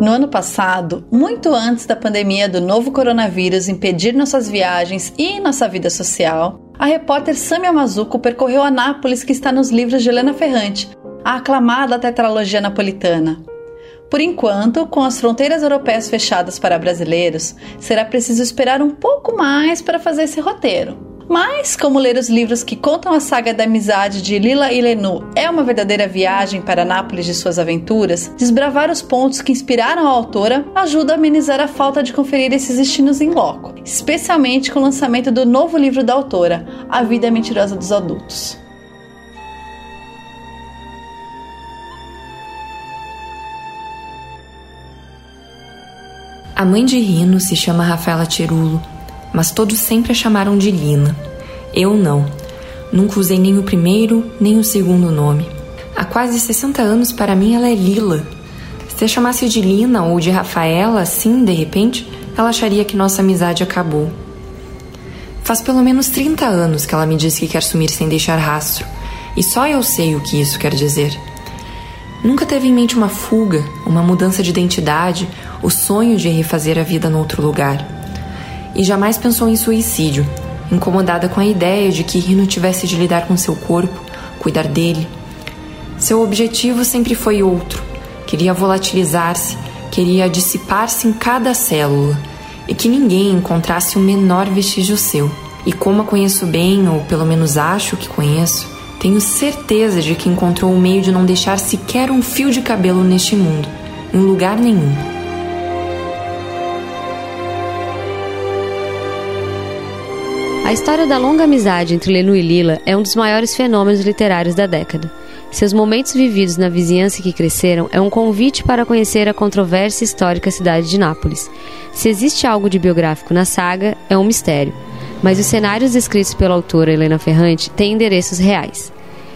No ano passado, muito antes da pandemia do novo coronavírus impedir nossas viagens e nossa vida social, a repórter Samia Mazuco percorreu a Nápoles que está nos livros de Helena Ferrante, a aclamada tetralogia napolitana. Por enquanto, com as fronteiras europeias fechadas para brasileiros, será preciso esperar um pouco mais para fazer esse roteiro. Mas, como ler os livros que contam a saga da amizade de Lila e Lenu é uma verdadeira viagem para Nápoles de suas aventuras, desbravar os pontos que inspiraram a autora ajuda a amenizar a falta de conferir esses destinos em loco, especialmente com o lançamento do novo livro da autora, A Vida Mentirosa dos Adultos. A mãe de Rino se chama Rafaela Tirulo, mas todos sempre a chamaram de Lina. Eu não. Nunca usei nem o primeiro nem o segundo nome. Há quase 60 anos, para mim, ela é Lila. Se eu chamasse de Lina ou de Rafaela, assim, de repente, ela acharia que nossa amizade acabou. Faz pelo menos 30 anos que ela me disse que quer sumir sem deixar rastro, e só eu sei o que isso quer dizer. Nunca teve em mente uma fuga, uma mudança de identidade, o sonho de refazer a vida no outro lugar. E jamais pensou em suicídio, incomodada com a ideia de que Rino tivesse de lidar com seu corpo, cuidar dele. Seu objetivo sempre foi outro. Queria volatilizar-se, queria dissipar-se em cada célula e que ninguém encontrasse o menor vestígio seu. E como a conheço bem, ou pelo menos acho que conheço, tenho certeza de que encontrou um meio de não deixar sequer um fio de cabelo neste mundo, em lugar nenhum. A história da longa amizade entre Lenu e Lila é um dos maiores fenômenos literários da década. Seus momentos vividos na vizinhança que cresceram é um convite para conhecer a controversa histórica cidade de Nápoles. Se existe algo de biográfico na saga, é um mistério mas os cenários descritos pela autora Helena Ferrante têm endereços reais.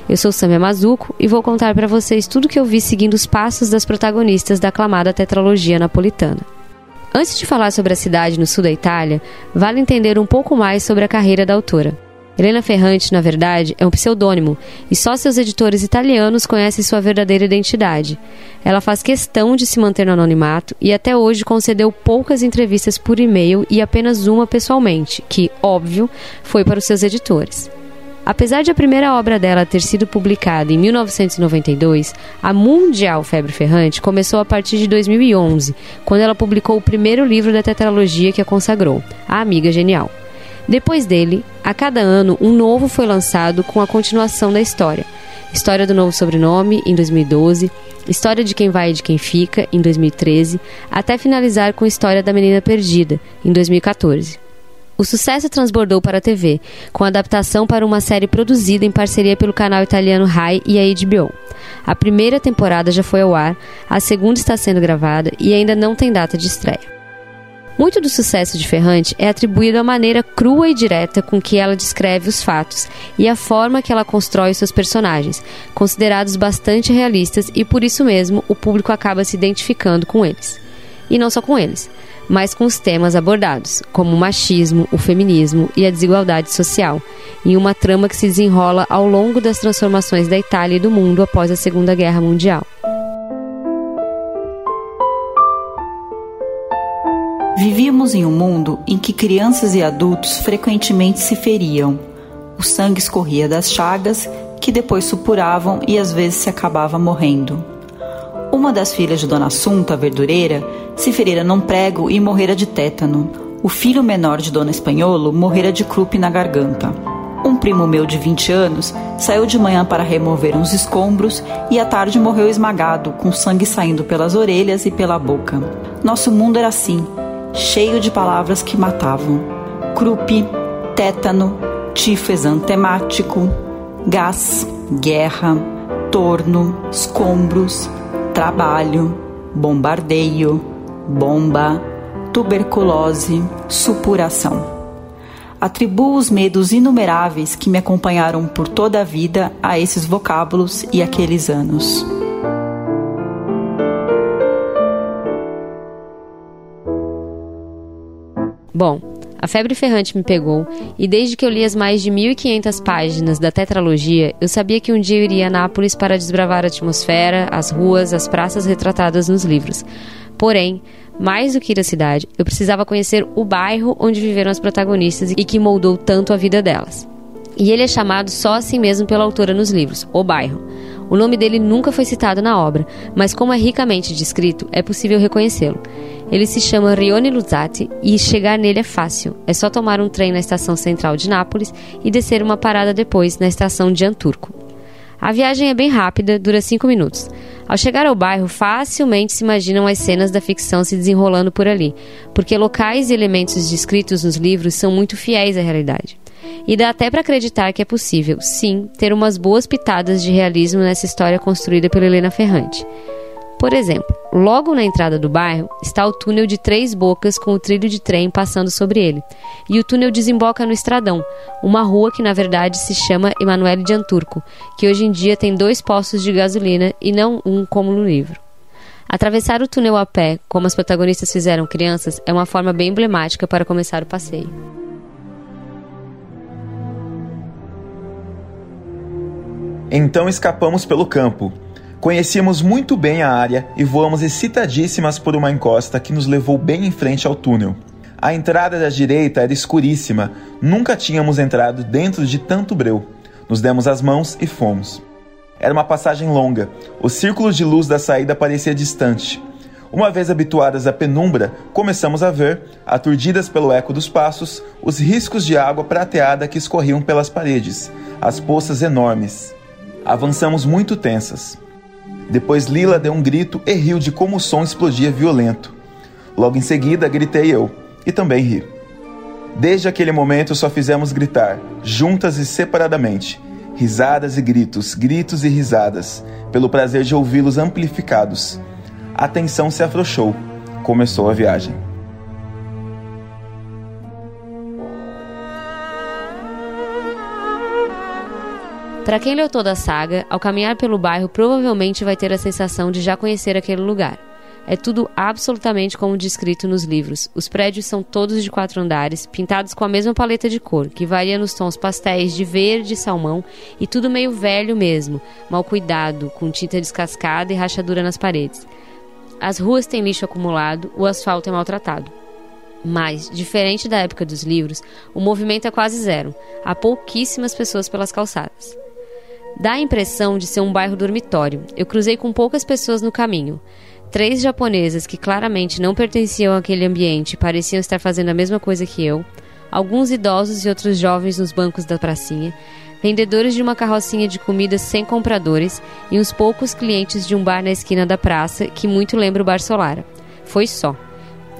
Eu sou Samia Mazuco e vou contar para vocês tudo que eu vi seguindo os passos das protagonistas da aclamada tetralogia napolitana. Antes de falar sobre a cidade no sul da Itália, vale entender um pouco mais sobre a carreira da autora. Helena Ferrante, na verdade, é um pseudônimo e só seus editores italianos conhecem sua verdadeira identidade. Ela faz questão de se manter no anonimato e até hoje concedeu poucas entrevistas por e-mail e apenas uma pessoalmente, que, óbvio, foi para os seus editores. Apesar de a primeira obra dela ter sido publicada em 1992, a mundial febre ferrante começou a partir de 2011, quando ela publicou o primeiro livro da tetralogia que a consagrou, A Amiga Genial. Depois dele, a cada ano, um novo foi lançado com a continuação da história. História do Novo Sobrenome, em 2012, História de Quem Vai e de Quem Fica, em 2013, até finalizar com História da Menina Perdida, em 2014. O sucesso transbordou para a TV, com adaptação para uma série produzida em parceria pelo canal italiano Rai e a HBO. A primeira temporada já foi ao ar, a segunda está sendo gravada e ainda não tem data de estreia. Muito do sucesso de Ferrante é atribuído à maneira crua e direta com que ela descreve os fatos e à forma que ela constrói seus personagens, considerados bastante realistas e por isso mesmo o público acaba se identificando com eles. E não só com eles, mas com os temas abordados, como o machismo, o feminismo e a desigualdade social, em uma trama que se desenrola ao longo das transformações da Itália e do mundo após a Segunda Guerra Mundial. Vivíamos em um mundo em que crianças e adultos frequentemente se feriam. O sangue escorria das chagas, que depois supuravam e às vezes se acabava morrendo. Uma das filhas de Dona Assunta, verdureira, se ferira num prego e morrera de tétano. O filho menor de Dona Espanholo morrera de crupe na garganta. Um primo meu de 20 anos saiu de manhã para remover uns escombros e à tarde morreu esmagado, com sangue saindo pelas orelhas e pela boca. Nosso mundo era assim, cheio de palavras que matavam: crupe, tétano, tifo exantemático, gás, guerra, torno, escombros, trabalho, bombardeio, bomba, tuberculose, supuração. Atribuo os medos inumeráveis que me acompanharam por toda a vida a esses vocábulos e aqueles anos. Bom, a febre ferrante me pegou e desde que eu li as mais de 1500 páginas da tetralogia, eu sabia que um dia eu iria a Nápoles para desbravar a atmosfera, as ruas, as praças retratadas nos livros. Porém, mais do que ir à cidade, eu precisava conhecer o bairro onde viveram as protagonistas e que moldou tanto a vida delas. E ele é chamado só assim mesmo pela autora nos livros, O Bairro. O nome dele nunca foi citado na obra, mas como é ricamente descrito, é possível reconhecê-lo. Ele se chama Rione Luzzati e chegar nele é fácil. É só tomar um trem na estação central de Nápoles e descer uma parada depois na estação de Anturco. A viagem é bem rápida, dura 5 minutos. Ao chegar ao bairro, facilmente se imaginam as cenas da ficção se desenrolando por ali, porque locais e elementos descritos nos livros são muito fiéis à realidade. E dá até para acreditar que é possível, sim, ter umas boas pitadas de realismo nessa história construída pela Helena Ferrante. Por exemplo, logo na entrada do bairro está o túnel de Três Bocas com o trilho de trem passando sobre ele. E o túnel desemboca no Estradão, uma rua que na verdade se chama Emanuele de Anturco, que hoje em dia tem dois postos de gasolina e não um como no livro. Atravessar o túnel a pé, como as protagonistas fizeram crianças, é uma forma bem emblemática para começar o passeio. Então escapamos pelo campo, Conhecíamos muito bem a área e voamos excitadíssimas por uma encosta que nos levou bem em frente ao túnel. A entrada da direita era escuríssima, nunca tínhamos entrado dentro de tanto breu. Nos demos as mãos e fomos. Era uma passagem longa, o círculo de luz da saída parecia distante. Uma vez habituadas à penumbra, começamos a ver, aturdidas pelo eco dos passos, os riscos de água prateada que escorriam pelas paredes, as poças enormes. Avançamos muito tensas. Depois Lila deu um grito e riu de como o som explodia violento. Logo em seguida, gritei eu, e também ri. Desde aquele momento só fizemos gritar, juntas e separadamente. Risadas e gritos, gritos e risadas, pelo prazer de ouvi-los amplificados. A tensão se afrouxou. Começou a viagem. Para quem leu toda a saga, ao caminhar pelo bairro provavelmente vai ter a sensação de já conhecer aquele lugar. É tudo absolutamente como descrito nos livros. Os prédios são todos de quatro andares, pintados com a mesma paleta de cor, que varia nos tons pastéis de verde e salmão, e tudo meio velho mesmo, mal cuidado, com tinta descascada e rachadura nas paredes. As ruas têm lixo acumulado, o asfalto é maltratado. Mas, diferente da época dos livros, o movimento é quase zero. Há pouquíssimas pessoas pelas calçadas. Dá a impressão de ser um bairro dormitório. Eu cruzei com poucas pessoas no caminho. Três japonesas que claramente não pertenciam àquele ambiente pareciam estar fazendo a mesma coisa que eu. Alguns idosos e outros jovens nos bancos da pracinha. Vendedores de uma carrocinha de comida sem compradores e uns poucos clientes de um bar na esquina da praça que muito lembra o Bar Solara. Foi só.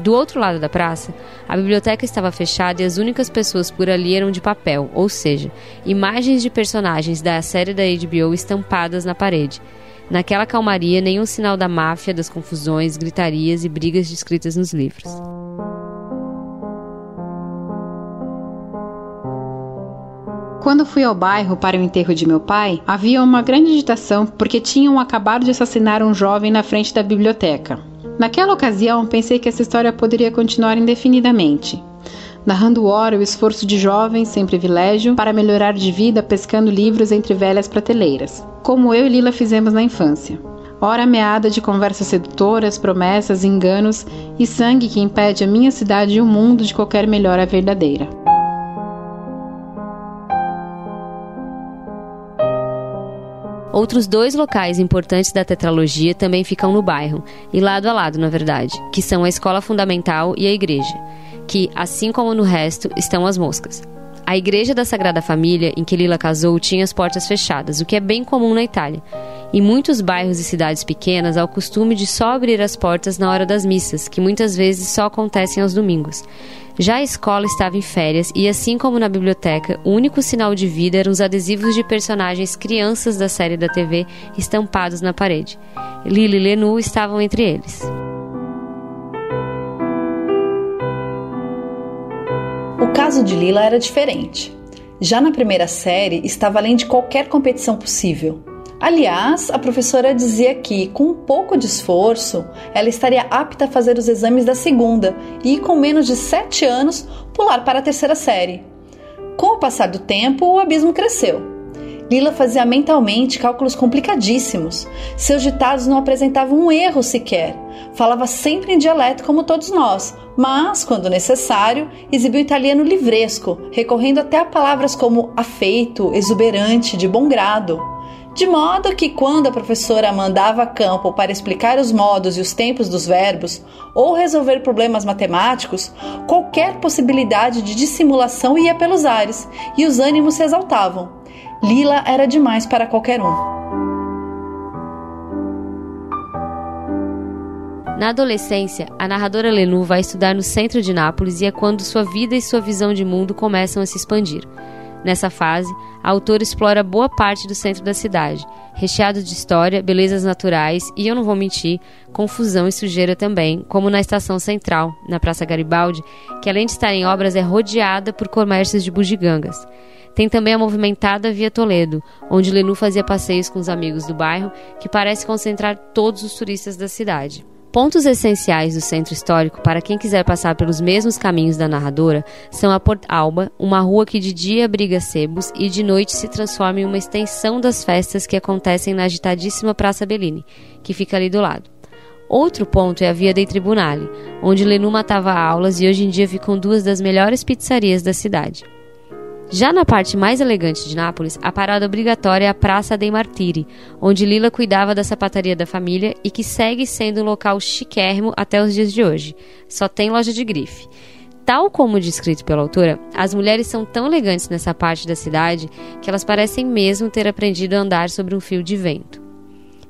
Do outro lado da praça, a biblioteca estava fechada e as únicas pessoas por ali eram de papel, ou seja, imagens de personagens da série da HBO estampadas na parede. Naquela calmaria, nenhum sinal da máfia, das confusões, gritarias e brigas descritas nos livros. Quando fui ao bairro para o enterro de meu pai, havia uma grande agitação porque tinham acabado de assassinar um jovem na frente da biblioteca. Naquela ocasião, pensei que essa história poderia continuar indefinidamente, narrando ora o esforço de jovens sem privilégio para melhorar de vida pescando livros entre velhas prateleiras, como eu e Lila fizemos na infância. Ora meada de conversas sedutoras, promessas, enganos e sangue que impede a minha cidade e o mundo de qualquer melhora verdadeira. Outros dois locais importantes da tetralogia também ficam no bairro, e lado a lado, na verdade, que são a escola fundamental e a igreja, que, assim como no resto, estão as moscas. A igreja da Sagrada Família, em que Lila casou, tinha as portas fechadas, o que é bem comum na Itália. Em muitos bairros e cidades pequenas, há o costume de só abrir as portas na hora das missas, que muitas vezes só acontecem aos domingos. Já a escola estava em férias e, assim como na biblioteca, o único sinal de vida eram os adesivos de personagens crianças da série da TV estampados na parede. Lily e Lenu estavam entre eles. O caso de Lila era diferente. Já na primeira série, estava além de qualquer competição possível. Aliás, a professora dizia que, com um pouco de esforço, ela estaria apta a fazer os exames da segunda e, com menos de sete anos, pular para a terceira série. Com o passar do tempo, o abismo cresceu. Lila fazia mentalmente cálculos complicadíssimos. Seus ditados não apresentavam um erro sequer. Falava sempre em dialeto como todos nós, mas, quando necessário, exibiu italiano livresco, recorrendo até a palavras como afeito, exuberante, de bom grado. De modo que, quando a professora mandava a campo para explicar os modos e os tempos dos verbos ou resolver problemas matemáticos, qualquer possibilidade de dissimulação ia pelos ares e os ânimos se exaltavam. Lila era demais para qualquer um. Na adolescência, a narradora Lenu vai estudar no centro de Nápoles e é quando sua vida e sua visão de mundo começam a se expandir. Nessa fase, a autora explora boa parte do centro da cidade, recheado de história, belezas naturais e, eu não vou mentir, confusão e sujeira também, como na estação central, na Praça Garibaldi, que além de estar em obras é rodeada por comércios de bugigangas. Tem também a movimentada Via Toledo, onde Lenu fazia passeios com os amigos do bairro, que parece concentrar todos os turistas da cidade. Pontos essenciais do centro histórico para quem quiser passar pelos mesmos caminhos da narradora são a Port Alba, uma rua que de dia abriga sebos e de noite se transforma em uma extensão das festas que acontecem na agitadíssima Praça Bellini, que fica ali do lado. Outro ponto é a Via dei Tribunali, onde Lenu matava aulas e hoje em dia ficam duas das melhores pizzarias da cidade. Já na parte mais elegante de Nápoles, a parada obrigatória é a Praça dei Martiri, onde Lila cuidava da sapataria da família e que segue sendo um local chiquérrimo até os dias de hoje. Só tem loja de grife. Tal como descrito pela autora, as mulheres são tão elegantes nessa parte da cidade que elas parecem mesmo ter aprendido a andar sobre um fio de vento.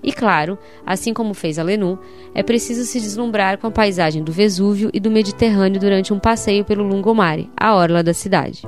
E claro, assim como fez a Lenu, é preciso se deslumbrar com a paisagem do Vesúvio e do Mediterrâneo durante um passeio pelo Lungomare, a orla da cidade.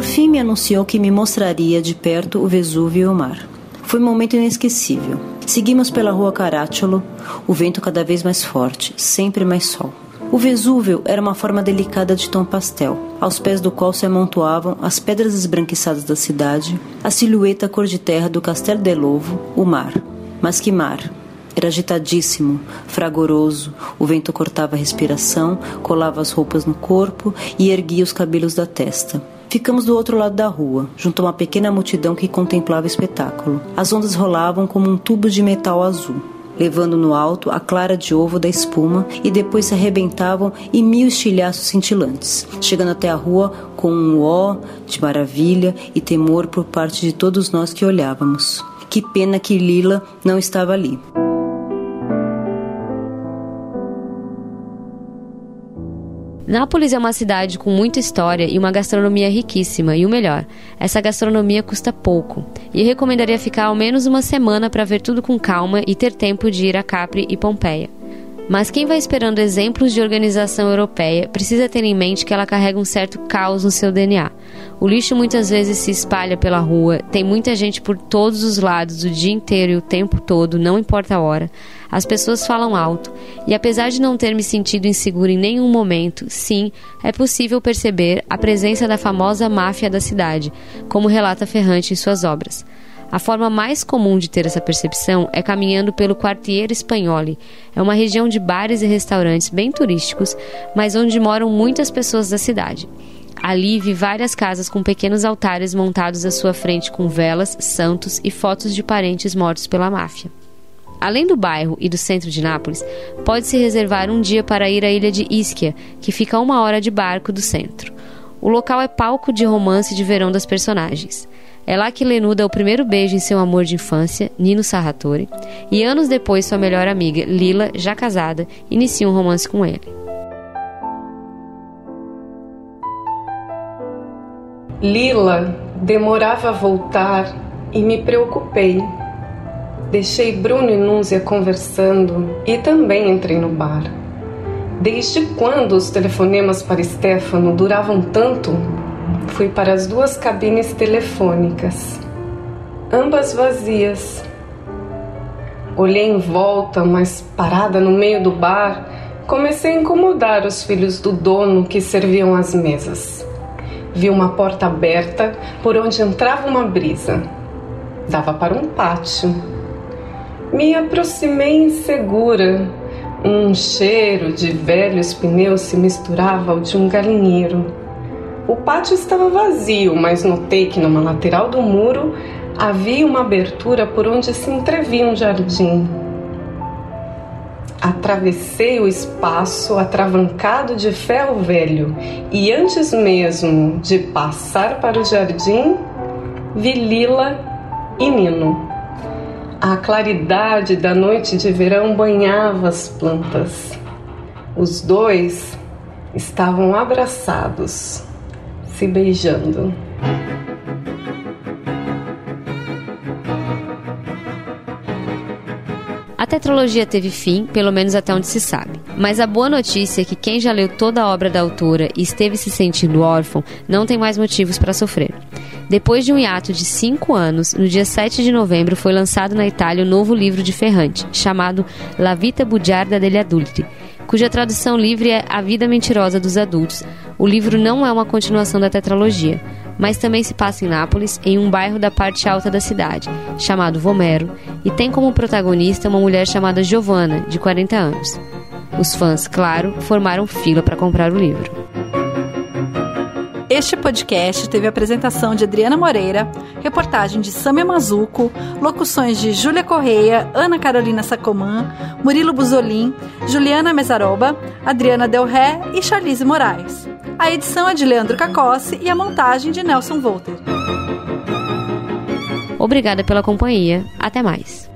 Por fim, me anunciou que me mostraria de perto o Vesúvio e o mar. Foi um momento inesquecível. Seguimos pela rua Caracciolo, o vento cada vez mais forte, sempre mais sol. O Vesúvio era uma forma delicada de tom pastel, aos pés do qual se amontoavam as pedras esbranquiçadas da cidade, a silhueta cor de terra do Castelo de Lovo, o mar. Mas que mar! Era agitadíssimo, fragoroso, o vento cortava a respiração, colava as roupas no corpo e erguia os cabelos da testa. Ficamos do outro lado da rua, junto a uma pequena multidão que contemplava o espetáculo. As ondas rolavam como um tubo de metal azul, levando no alto a clara de ovo da espuma e depois se arrebentavam em mil estilhaços cintilantes, chegando até a rua com um ó de maravilha e temor por parte de todos nós que olhávamos. Que pena que Lila não estava ali. Nápoles é uma cidade com muita história e uma gastronomia riquíssima, e o melhor, essa gastronomia custa pouco. E eu recomendaria ficar ao menos uma semana para ver tudo com calma e ter tempo de ir a Capri e Pompeia. Mas quem vai esperando exemplos de organização europeia precisa ter em mente que ela carrega um certo caos no seu DNA. O lixo muitas vezes se espalha pela rua, tem muita gente por todos os lados o dia inteiro e o tempo todo, não importa a hora. As pessoas falam alto, e apesar de não ter me sentido insegura em nenhum momento, sim, é possível perceber a presença da famosa máfia da cidade, como relata Ferrante em suas obras. A forma mais comum de ter essa percepção é caminhando pelo Quartier Espanhole. É uma região de bares e restaurantes bem turísticos, mas onde moram muitas pessoas da cidade. Ali vi várias casas com pequenos altares montados à sua frente com velas, santos e fotos de parentes mortos pela máfia. Além do bairro e do centro de Nápoles, pode-se reservar um dia para ir à ilha de Ischia, que fica a uma hora de barco do centro. O local é palco de romance de verão das personagens. É lá que Lenu dá o primeiro beijo em seu amor de infância, Nino Sarratori, e anos depois sua melhor amiga, Lila, já casada, inicia um romance com ele. Lila demorava a voltar e me preocupei. Deixei Bruno e Núzia conversando e também entrei no bar. Desde quando os telefonemas para Stefano duravam tanto Fui para as duas cabines telefônicas, ambas vazias. Olhei em volta, mas parada no meio do bar, comecei a incomodar os filhos do dono que serviam as mesas. Vi uma porta aberta por onde entrava uma brisa. Dava para um pátio. Me aproximei insegura, Um cheiro de velhos pneus se misturava ao de um galinheiro. O pátio estava vazio, mas notei que numa lateral do muro havia uma abertura por onde se entrevia um jardim. Atravessei o espaço atravancado de ferro velho e antes mesmo de passar para o jardim, vi Lila e Nino. A claridade da noite de verão banhava as plantas. Os dois estavam abraçados, se beijando. A tetralogia teve fim, pelo menos até onde se sabe. Mas a boa notícia é que quem já leu toda a obra da autora e esteve se sentindo órfão não tem mais motivos para sofrer. Depois de um hiato de cinco anos, no dia 7 de novembro foi lançado na Itália o novo livro de Ferrante, chamado La vita bugiarda degli adulti, cuja tradução livre é A Vida Mentirosa dos Adultos. O livro não é uma continuação da tetralogia, mas também se passa em Nápoles, em um bairro da parte alta da cidade, chamado Vomero, e tem como protagonista uma mulher chamada Giovanna, de 40 anos. Os fãs, claro, formaram fila para comprar o livro. Este podcast teve apresentação de Adriana Moreira, reportagem de Samia Mazuco, locuções de Júlia Correia, Ana Carolina Sacomã, Murilo Buzolin, Juliana Mesaroba, Adriana Del Ré e Charlize Moraes. A edição é de Leandro Cacossi e a montagem de Nelson Volter. Obrigada pela companhia. Até mais.